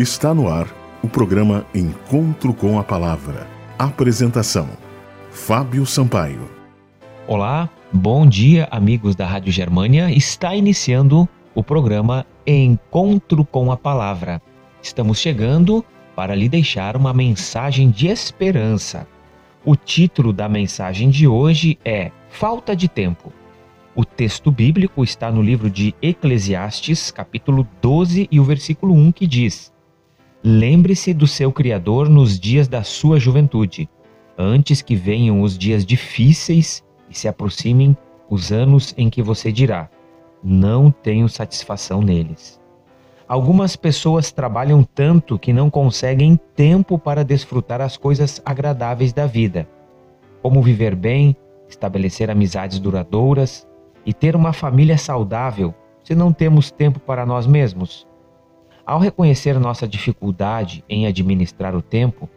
Está no ar o programa Encontro com a Palavra. Apresentação: Fábio Sampaio. Olá, bom dia, amigos da Rádio Germânia. Está iniciando o programa Encontro com a Palavra. Estamos chegando para lhe deixar uma mensagem de esperança. O título da mensagem de hoje é Falta de Tempo. O texto bíblico está no livro de Eclesiastes, capítulo 12 e o versículo 1 que diz: Lembre-se do seu Criador nos dias da sua juventude, antes que venham os dias difíceis e se aproximem os anos em que você dirá: Não tenho satisfação neles. Algumas pessoas trabalham tanto que não conseguem tempo para desfrutar as coisas agradáveis da vida, como viver bem, estabelecer amizades duradouras e ter uma família saudável se não temos tempo para nós mesmos. Ao reconhecer nossa dificuldade em administrar o tempo,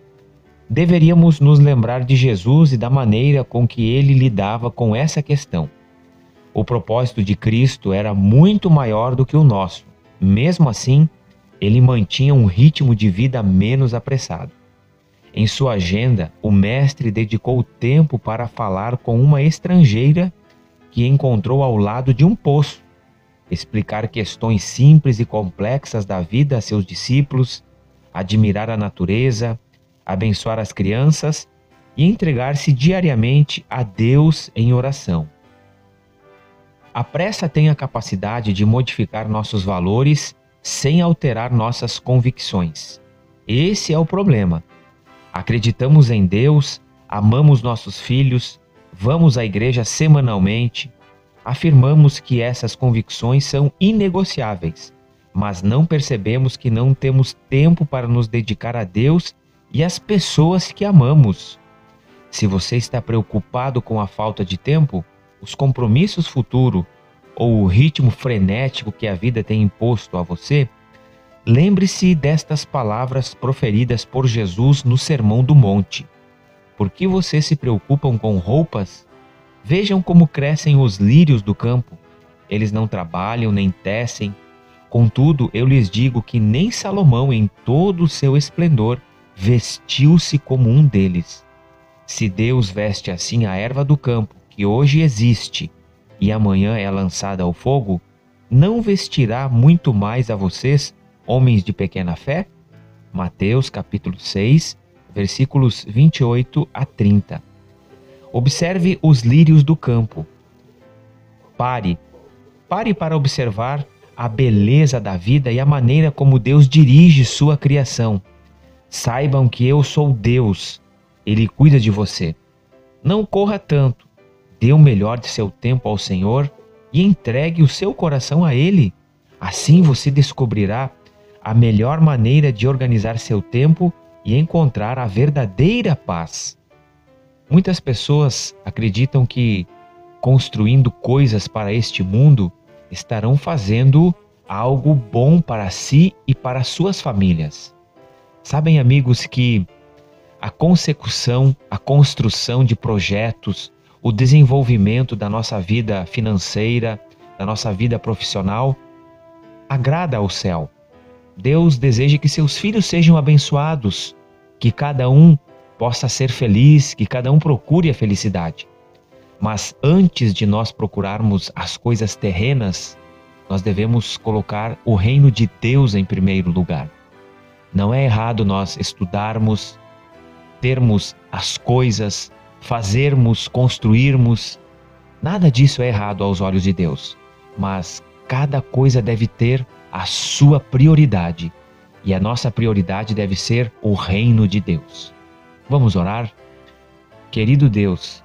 deveríamos nos lembrar de Jesus e da maneira com que ele lidava com essa questão. O propósito de Cristo era muito maior do que o nosso. Mesmo assim, ele mantinha um ritmo de vida menos apressado. Em sua agenda, o mestre dedicou tempo para falar com uma estrangeira que encontrou ao lado de um poço explicar questões simples e complexas da vida a seus discípulos, admirar a natureza, abençoar as crianças e entregar-se diariamente a Deus em oração. A pressa tem a capacidade de modificar nossos valores sem alterar nossas convicções. Esse é o problema. Acreditamos em Deus, amamos nossos filhos, vamos à igreja semanalmente, afirmamos que essas convicções são inegociáveis, mas não percebemos que não temos tempo para nos dedicar a Deus e às pessoas que amamos. Se você está preocupado com a falta de tempo, os compromissos futuros ou o ritmo frenético que a vida tem imposto a você, lembre-se destas palavras proferidas por Jesus no Sermão do Monte. Por que vocês se preocupam com roupas? Vejam como crescem os lírios do campo. Eles não trabalham nem tecem. Contudo, eu lhes digo que nem Salomão, em todo o seu esplendor, vestiu-se como um deles. Se Deus veste assim a erva do campo, que hoje existe e amanhã é lançada ao fogo, não vestirá muito mais a vocês, homens de pequena fé? Mateus capítulo 6, versículos 28 a 30. Observe os lírios do campo. Pare. Pare para observar a beleza da vida e a maneira como Deus dirige sua criação. Saibam que eu sou Deus. Ele cuida de você. Não corra tanto. Dê o melhor de seu tempo ao Senhor e entregue o seu coração a Ele. Assim você descobrirá a melhor maneira de organizar seu tempo e encontrar a verdadeira paz. Muitas pessoas acreditam que construindo coisas para este mundo estarão fazendo algo bom para si e para suas famílias. Sabem, amigos, que a consecução, a construção de projetos, o desenvolvimento da nossa vida financeira, da nossa vida profissional, agrada ao céu. Deus deseja que seus filhos sejam abençoados, que cada um possa ser feliz, que cada um procure a felicidade. Mas antes de nós procurarmos as coisas terrenas, nós devemos colocar o reino de Deus em primeiro lugar. Não é errado nós estudarmos, termos as coisas, fazermos, construirmos. Nada disso é errado aos olhos de Deus. Mas cada coisa deve ter a sua prioridade. E a nossa prioridade deve ser o reino de Deus. Vamos orar? Querido Deus,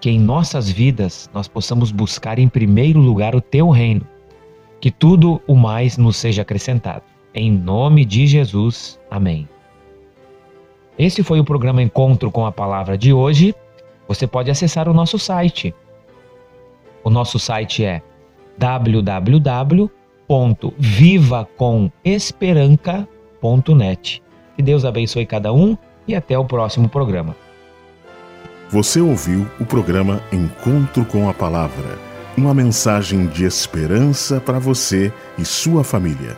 que em nossas vidas nós possamos buscar em primeiro lugar o teu reino, que tudo o mais nos seja acrescentado. Em nome de Jesus. Amém. Esse foi o programa Encontro com a Palavra de hoje. Você pode acessar o nosso site. O nosso site é www.vivacomesperanca.net. Que Deus abençoe cada um e até o próximo programa. Você ouviu o programa Encontro com a Palavra uma mensagem de esperança para você e sua família.